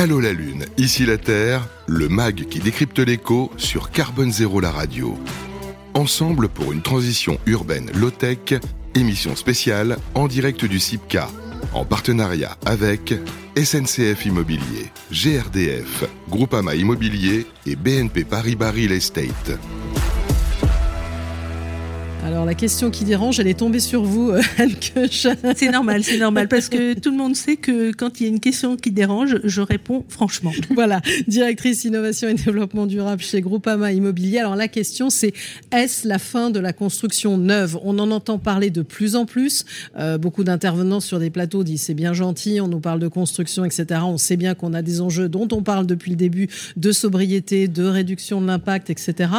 Allô la Lune, ici la Terre, le MAG qui décrypte l'écho sur Carbone Zéro la radio. Ensemble pour une transition urbaine low-tech, émission spéciale en direct du CIPCA, en partenariat avec SNCF Immobilier, GRDF, Groupama Immobilier et BNP Paribas Real Estate. Alors la question qui dérange, elle est tombée sur vous, euh, Anne C'est normal, c'est normal, parce que tout le monde sait que quand il y a une question qui dérange, je réponds franchement. Voilà, directrice innovation et développement durable chez Groupama Immobilier. Alors la question c'est, est-ce la fin de la construction neuve? On en entend parler de plus en plus. Euh, beaucoup d'intervenants sur des plateaux disent c'est bien gentil, on nous parle de construction, etc. On sait bien qu'on a des enjeux dont on parle depuis le début, de sobriété, de réduction de l'impact, etc.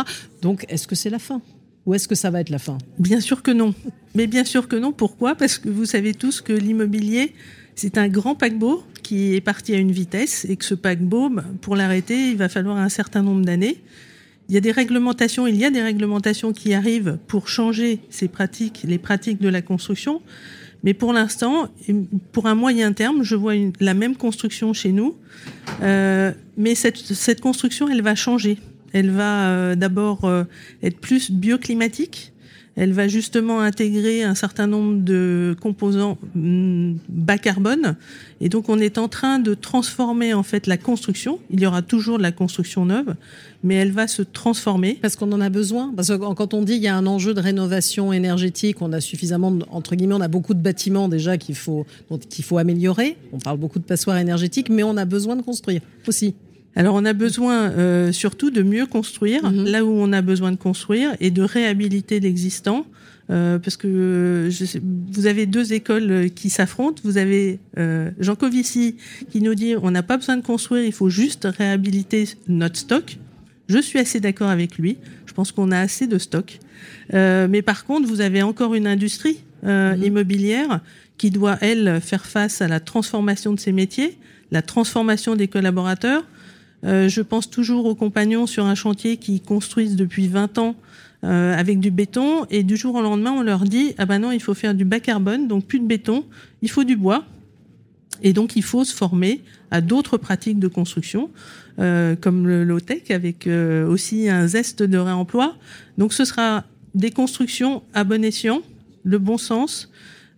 Donc est-ce que c'est la fin? Ou est-ce que ça va être la fin? Bien sûr que non. Mais bien sûr que non. Pourquoi? Parce que vous savez tous que l'immobilier, c'est un grand paquebot qui est parti à une vitesse et que ce paquebot, ben, pour l'arrêter, il va falloir un certain nombre d'années. Il y a des réglementations, il y a des réglementations qui arrivent pour changer ces pratiques, les pratiques de la construction. Mais pour l'instant, pour un moyen terme, je vois la même construction chez nous. Euh, mais cette, cette construction, elle va changer. Elle va euh, d'abord euh, être plus bioclimatique. Elle va justement intégrer un certain nombre de composants mm, bas carbone. Et donc, on est en train de transformer en fait la construction. Il y aura toujours de la construction neuve, mais elle va se transformer. Parce qu'on en a besoin. Parce que quand on dit qu'il y a un enjeu de rénovation énergétique, on a suffisamment, entre guillemets, on a beaucoup de bâtiments déjà qu'il faut, qu'il faut améliorer. On parle beaucoup de passoires énergétiques, mais on a besoin de construire aussi. Alors on a besoin euh, surtout de mieux construire mhm. là où on a besoin de construire et de réhabiliter l'existant. Euh, parce que je vous avez deux écoles qui s'affrontent. Vous avez euh, Jean Covici qui nous dit on n'a pas besoin de construire, il faut juste réhabiliter notre stock. Je suis assez d'accord avec lui. Je pense qu'on a assez de stock. Euh, mais par contre, vous avez encore une industrie euh, mhm. immobilière qui doit, elle, faire face à la transformation de ses métiers, la transformation des collaborateurs, euh, je pense toujours aux compagnons sur un chantier qui construisent depuis 20 ans euh, avec du béton. Et du jour au lendemain on leur dit ah ben non il faut faire du bas carbone donc plus de béton il faut du bois. Et donc il faut se former à d'autres pratiques de construction euh, comme le low tech avec aussi un zeste de réemploi. Donc ce sera des constructions à bon escient le bon sens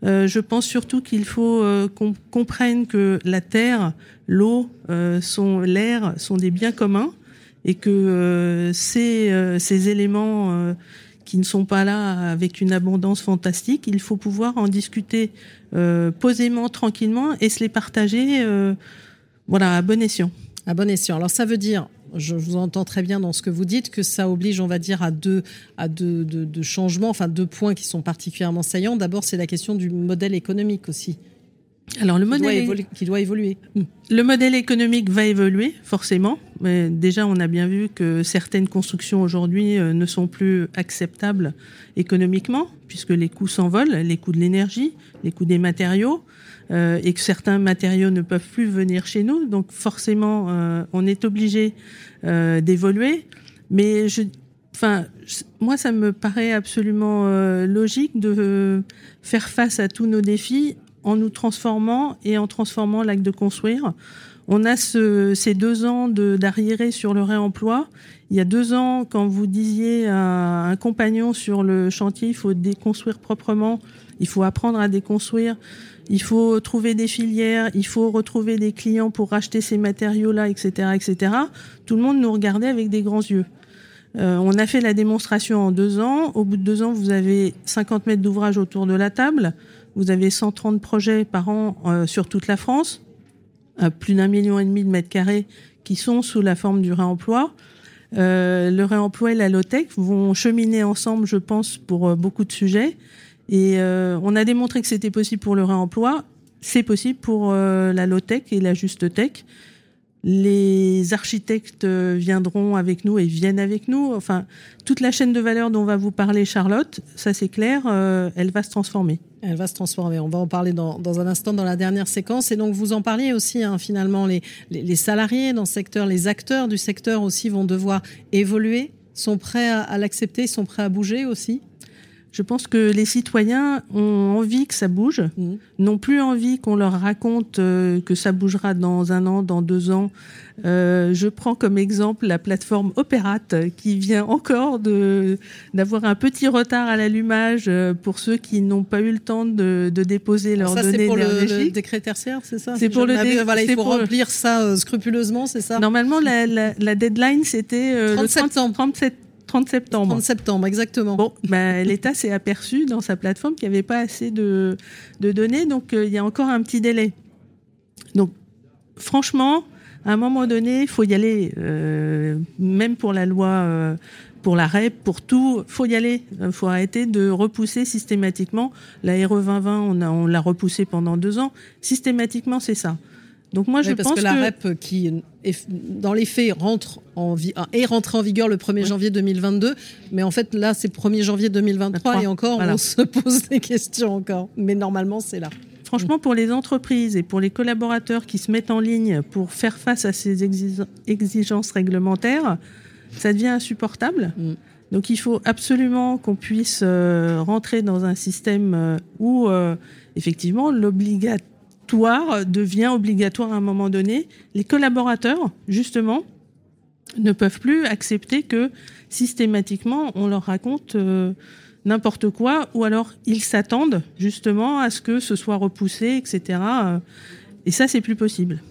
euh, je pense surtout qu'il faut euh, qu'on comprenne que la terre, l'eau, euh, l'air sont des biens communs et que ces, ces éléments qui ne sont pas là avec une abondance fantastique, il faut pouvoir en discuter posément, tranquillement et se les partager voilà, à bon escient. À bon escient. Alors ça veut dire je vous entends très bien dans ce que vous dites, que ça oblige, on va dire, à deux, à deux, changements, enfin deux points qui sont particulièrement saillants. D'abord, c'est la question du modèle économique aussi. Alors le modèle qui doit évoluer. Le modèle économique va évoluer forcément. Mais déjà, on a bien vu que certaines constructions aujourd'hui euh, ne sont plus acceptables économiquement, puisque les coûts s'envolent, les coûts de l'énergie, les coûts des matériaux. Euh, et que certains matériaux ne peuvent plus venir chez nous. Donc forcément, euh, on est obligé euh, d'évoluer. Mais je, enfin, moi, ça me paraît absolument logique de faire face à tous nos défis en nous transformant et en transformant l'acte de construire. On a ce, ces deux ans d'arriéré sur le réemploi. Il y a deux ans, quand vous disiez à un compagnon sur le chantier, il faut déconstruire proprement, il faut apprendre à déconstruire il faut trouver des filières, il faut retrouver des clients pour racheter ces matériaux-là, etc., etc. Tout le monde nous regardait avec des grands yeux. Euh, on a fait la démonstration en deux ans. Au bout de deux ans, vous avez 50 mètres d'ouvrage autour de la table. Vous avez 130 projets par an euh, sur toute la France, euh, plus d'un million et demi de mètres carrés qui sont sous la forme du réemploi. le réemploi et la low-tech vont cheminer ensemble, je pense, pour beaucoup de sujets. Et euh, on a démontré que c'était possible pour le réemploi, c'est possible pour euh, la low-tech et la juste-tech. Les architectes viendront avec nous et viennent avec nous. Enfin, toute la chaîne de valeur dont va vous parler Charlotte, ça c'est clair, euh, elle va se transformer. Elle va se transformer. On va en parler dans, un instant dans la dernière séquence. Et donc, vous en parliez aussi, hein, finalement, les, salariés dans ce secteur, les acteurs du secteur aussi vont devoir évoluer, sont prêts à, à l'accepter, sont prêts à bouger aussi? Je pense que les citoyens ont envie que ça bouge, mmh. n'ont plus envie qu'on leur raconte euh, que ça bougera dans un an, dans deux ans. Euh, je prends comme exemple la plateforme Opérate qui vient encore de d'avoir un petit retard à l'allumage euh, pour ceux qui n'ont pas eu le temps de, de déposer leurs données C'est pour le, décret tertiaire, c'est ça? C'est pour le décret. Voilà, il faut remplir ça scrupuleusement, c'est ça? Normalement, la, la, la deadline c'était le 30 septembre. 37 30 septembre. 30 septembre, exactement. Bon, ben, l'État s'est aperçu dans sa plateforme qu'il n'y avait pas assez de, de données, donc euh, il y a encore un petit délai. Donc, franchement, à un moment donné, il faut y aller, euh, même pour la loi, euh, pour la REP, pour tout, faut y aller. Il faut arrêter de repousser systématiquement. La RE 2020, on, a, on l'a repoussé pendant deux ans. Systématiquement, c'est ça. Donc moi, je parce pense que la REP qui, dans les faits, rentre en ah, est rentrée en vigueur le 1er janvier 2022, mais en fait là, c'est 1er janvier 2023 et encore, on se pose des questions encore. Mais normalement, c'est là. Franchement, pour les entreprises et pour les collaborateurs qui se mettent en ligne pour faire face à ces exigences réglementaires, ça devient insupportable. Mm. Donc il faut absolument qu'on puisse euh, rentrer dans un système euh, où euh, effectivement devient obligatoire à un moment donné. Les collaborateurs, justement, ne peuvent plus accepter que systématiquement on leur raconte euh, n'importe quoi, ou alors ils s'attendent justement à ce que ce soit repoussé, etc. Et ça, c'est plus possible.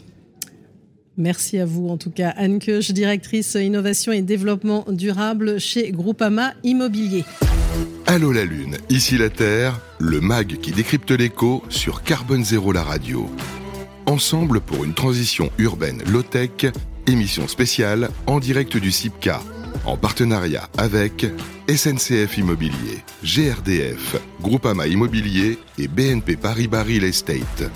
Merci à vous en tout cas, Anne Keuch, directrice innovation et développement durable chez Groupama Immobilier. Allô la Lune, ici la Terre, le MAG qui décrypte l'écho sur Carbone Zéro la radio. Ensemble pour une transition urbaine low-tech, émission spéciale en direct du CIPCA, en partenariat avec SNCF Immobilier, GRDF, Groupama Immobilier et BNP Paribas Real Estate.